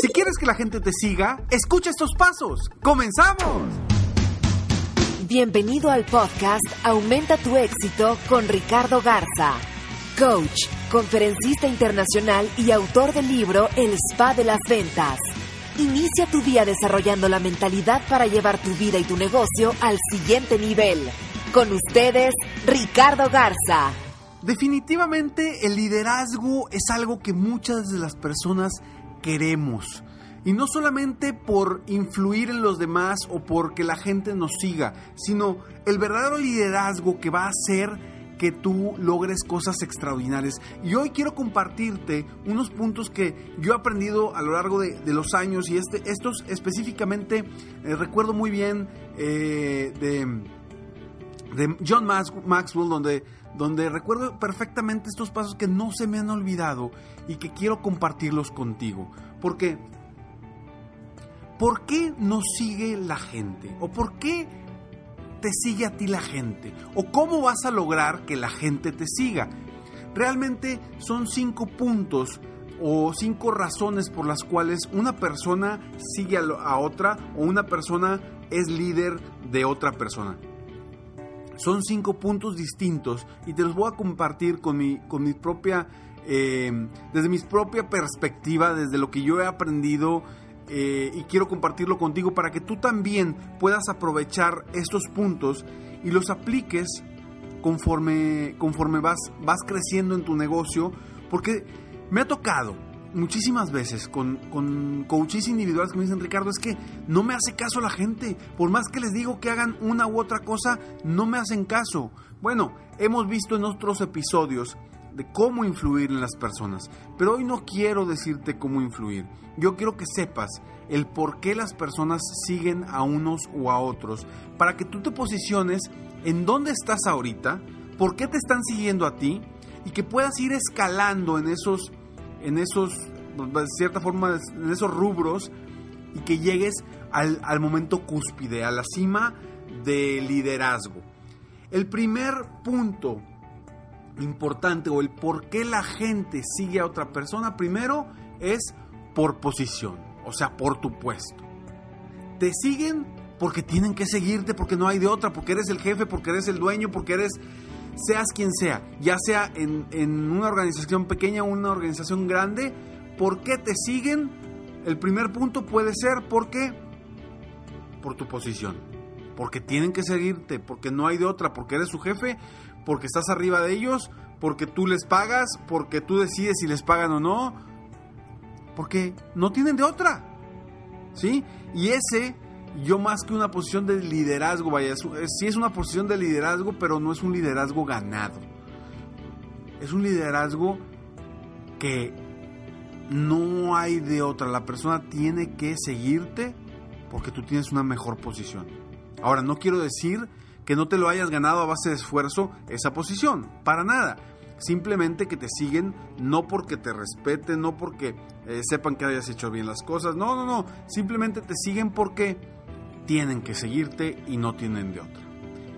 Si quieres que la gente te siga, escucha estos pasos. ¡Comenzamos! Bienvenido al podcast Aumenta tu éxito con Ricardo Garza, coach, conferencista internacional y autor del libro El Spa de las Ventas. Inicia tu día desarrollando la mentalidad para llevar tu vida y tu negocio al siguiente nivel. Con ustedes, Ricardo Garza. Definitivamente el liderazgo es algo que muchas de las personas queremos. Y no solamente por influir en los demás o porque la gente nos siga, sino el verdadero liderazgo que va a hacer que tú logres cosas extraordinarias. Y hoy quiero compartirte unos puntos que yo he aprendido a lo largo de, de los años y este, estos específicamente eh, recuerdo muy bien eh, de, de John Maxwell, donde donde recuerdo perfectamente estos pasos que no se me han olvidado y que quiero compartirlos contigo. Porque, ¿por qué nos sigue la gente? ¿O por qué te sigue a ti la gente? ¿O cómo vas a lograr que la gente te siga? Realmente son cinco puntos o cinco razones por las cuales una persona sigue a, otra o una persona es líder de otra persona. Son cinco puntos distintos y te los voy a compartir con mi, con mi propia, eh, desde mi propia perspectiva, desde lo que yo he aprendido eh, y quiero compartirlo contigo para que tú también puedas aprovechar estos puntos y los apliques conforme, conforme vas, vas creciendo en tu negocio, porque me ha tocado muchísimas veces con, con coaches individuales que me dicen, Ricardo, es que no me hace caso la gente. Por más que les digo que hagan una u otra cosa, no me hacen caso. Bueno, hemos visto en otros episodios de cómo influir en las personas, pero hoy no quiero decirte cómo influir. Yo quiero que sepas el por qué las personas siguen a unos u a otros, para que tú te posiciones en dónde estás ahorita, por qué te están siguiendo a ti y que puedas ir escalando en esos en esos, de cierta forma, en esos rubros y que llegues al, al momento cúspide, a la cima de liderazgo. El primer punto importante o el por qué la gente sigue a otra persona, primero es por posición, o sea, por tu puesto. Te siguen porque tienen que seguirte, porque no hay de otra, porque eres el jefe, porque eres el dueño, porque eres seas quien sea, ya sea en, una organización pequeña o una organización grande, ¿por qué te siguen? El primer punto puede ser porque por tu posición, porque tienen que seguirte, porque no hay de otra, porque eres su jefe, porque estás arriba de ellos, porque tú les pagas, porque tú decides si les pagan o no, porque no tienen de otra. ¿Sí? Y ese yo más que una posición de liderazgo, vaya, sí es una posición de liderazgo, pero no es un liderazgo ganado. Es un liderazgo que no hay de otra. La persona tiene que seguirte porque tú tienes una mejor posición. Ahora, no quiero decir que no te lo hayas ganado a base de esfuerzo esa posición, para nada. Simplemente que te siguen no porque te respeten, no porque eh, sepan que hayas hecho bien las cosas, no, no, no, simplemente te siguen porque tienen que seguirte y no tienen de otra.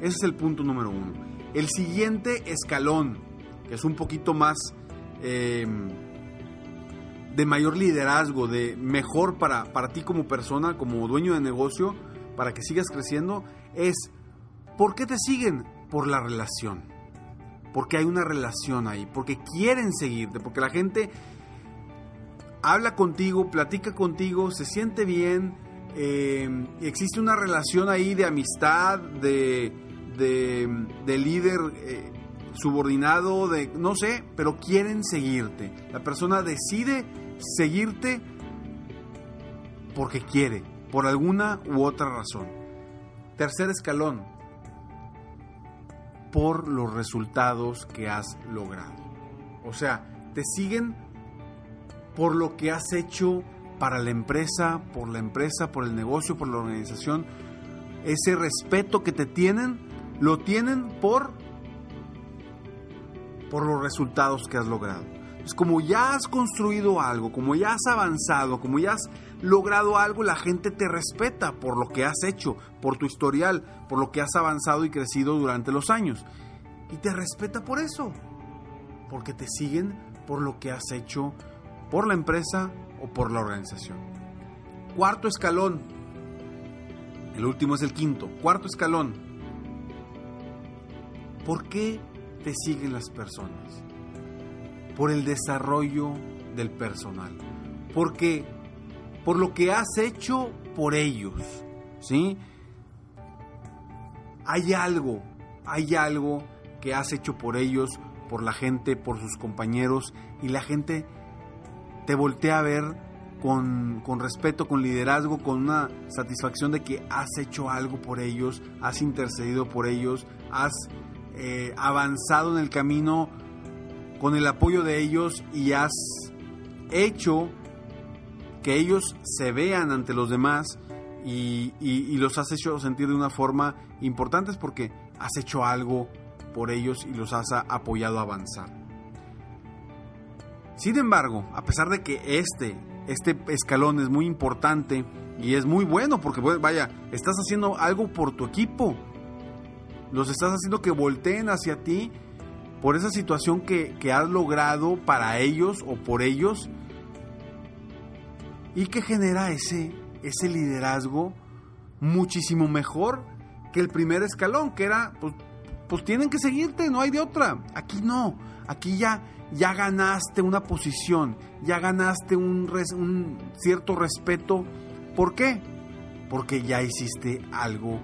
Ese es el punto número uno. El siguiente escalón, que es un poquito más eh, de mayor liderazgo, de mejor para, para ti como persona, como dueño de negocio, para que sigas creciendo, es ¿por qué te siguen? Por la relación. Porque hay una relación ahí, porque quieren seguirte, porque la gente habla contigo, platica contigo, se siente bien, eh, existe una relación ahí de amistad, de, de, líder eh, subordinado, de no sé, pero quieren seguirte. La persona decide seguirte porque quiere, por alguna u otra razón. Tercer escalón, por los resultados que has logrado. O sea, te siguen por lo que has hecho para la empresa, por la empresa, por el negocio, por la organización. Ese respeto que te tienen, lo tienen por por los resultados que has logrado. Es como ya has construido algo, como ya has avanzado, como ya has logrado algo, la gente te respeta por lo que has hecho, por tu historial, por lo que has avanzado y crecido durante los años. Y te respeta por eso, porque te siguen por lo que has hecho por la empresa o por la organización. Cuarto escalón. El último es el quinto. Cuarto escalón. ¿Por qué te siguen las personas? Por el desarrollo del personal. Porque por lo que has hecho por ellos. ¿Sí? Hay algo, hay algo que has hecho por ellos, por la gente, por sus compañeros y la gente te voltea a ver con, con, respeto, con liderazgo, con una satisfacción de que has hecho algo por ellos, has intercedido por ellos, has eh, avanzado en el camino con el apoyo de ellos y has hecho que ellos se vean ante los demás y, y, los has hecho sentir de una forma importante porque has hecho algo por ellos y los has apoyado a avanzar. Sin embargo, a pesar de que este, este escalón es muy importante y es muy bueno porque vaya, estás haciendo algo por tu equipo, los estás haciendo que volteen hacia ti por esa situación que, has logrado para ellos o por ellos y que genera ese, ese liderazgo muchísimo mejor que el primer escalón, que era, pues, pues tienen que seguirte, no hay de otra. Aquí no, aquí ya, ya ganaste una posición, ya ganaste un, un cierto respeto. ¿Por qué? Porque ya hiciste algo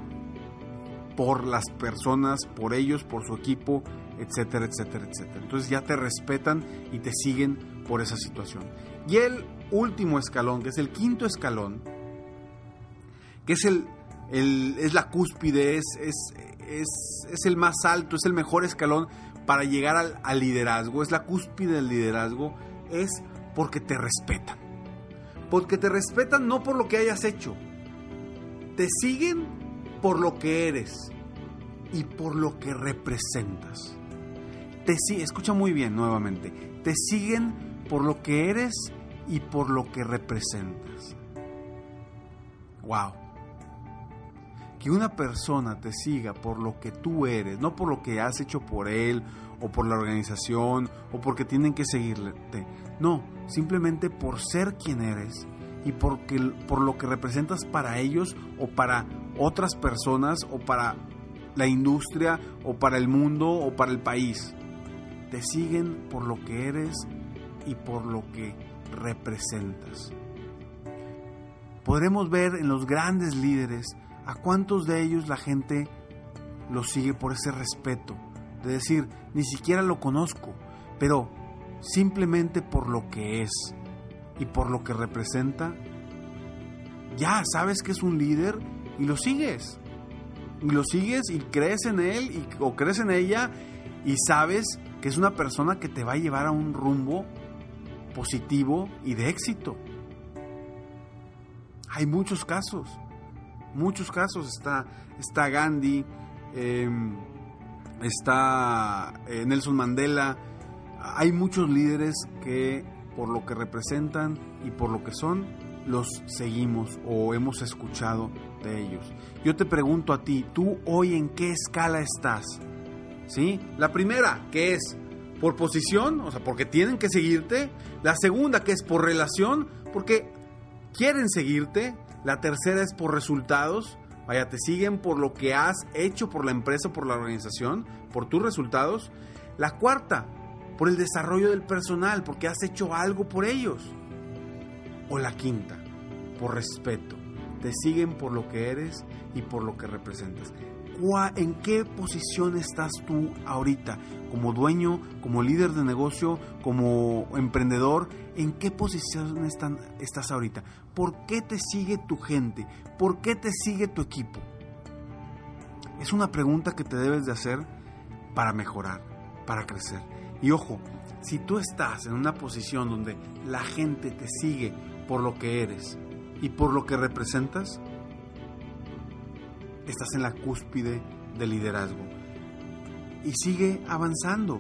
por las personas, por ellos, por su equipo, etcétera, etcétera, etcétera. Entonces ya te respetan y te siguen por esa situación. Y el último escalón, que es el quinto escalón, que es, el, es la cúspide, es, es, es, el más alto, es el mejor escalón para llegar al, al liderazgo, es la cúspide del liderazgo, es porque te respetan. Porque te respetan no por lo que hayas hecho, te siguen por lo que eres y por lo que representas. Te escucha muy bien nuevamente. Te siguen por lo que eres y por lo que representas. Wow. Que una persona te siga por lo que tú eres, no por lo que has hecho por él o por la organización o porque tienen que seguirte. No, simplemente por ser quien eres y porque, por lo que representas para ellos o para otras personas o para la industria o para el mundo o para el país. Te siguen por lo que eres y por lo que representas. Podremos ver en los grandes líderes a cuántos de ellos la gente los sigue por ese respeto, de decir, ni siquiera lo conozco, pero simplemente por lo que es y por lo que representa, ya sabes que es un líder y lo sigues. Y lo sigues y crees en él o crees en ella y sabes que es una persona que te va a llevar a un rumbo positivo y de éxito. Hay muchos casos, muchos casos. Está, está Gandhi, em, está eh, Nelson Mandela. Hay muchos líderes que por lo que representan y por lo que son, los seguimos o hemos escuchado de ellos. Yo te pregunto a ti, ¿tú hoy en qué escala estás? ¿Sí? La primera, que es por posición, o sea, porque tienen que seguirte. La segunda, que es por relación, porque quieren seguirte. La tercera es por resultados. Vaya, te siguen por lo que has hecho por la empresa, por la organización, por tus resultados. La cuarta, por el desarrollo del personal, porque has hecho algo por ellos. O la quinta, por respeto. Te siguen por lo que eres y por lo que representas. ¿En qué posición estás tú ahorita? Como dueño, como líder de negocio, como emprendedor, ¿en qué posición están, estás ahorita? ¿Por qué te sigue tu gente? ¿Por qué te sigue tu equipo? Es una pregunta que te debes de hacer para mejorar, para crecer. Y ojo, si tú estás en una posición donde la gente te sigue por lo que eres y por lo que representas, estás en la cúspide del liderazgo. Y sigue avanzando,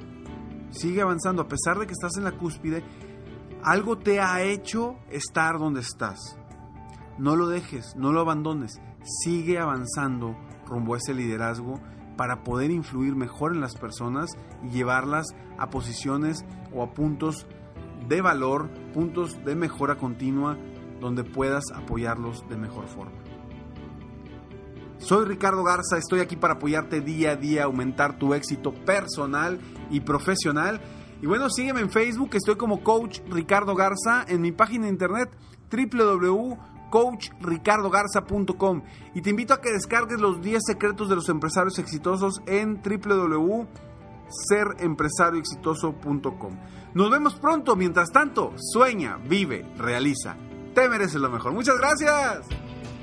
sigue avanzando. A pesar de que estás en la cúspide, algo te ha hecho estar donde estás. No lo dejes, no lo abandones. Sigue avanzando rumbo a ese liderazgo para poder influir mejor en las personas y llevarlas a posiciones o a puntos de valor, puntos de mejora continua donde puedas apoyarlos de mejor forma. Soy Ricardo Garza, estoy aquí para apoyarte día a día, aumentar tu éxito personal y profesional. Y bueno, sígueme en Facebook, estoy como Coach Ricardo Garza, en mi página de internet www.coachricardogarza.com y te invito a que descargues los 10 secretos de los empresarios exitosos en www.serempresarioexitoso.com. Nos vemos pronto, mientras tanto, sueña, vive, realiza. Te mereces lo mejor. Muchas gracias.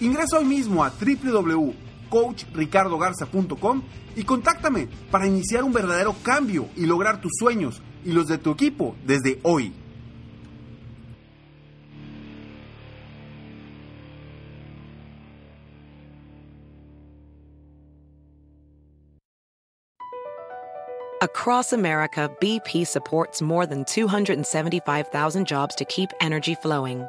Ingresa hoy mismo a www.coachricardogarza.com y contáctame para iniciar un verdadero cambio y lograr tus sueños y los de tu equipo desde hoy. Across America, BP supports more than 275,000 jobs to keep energy flowing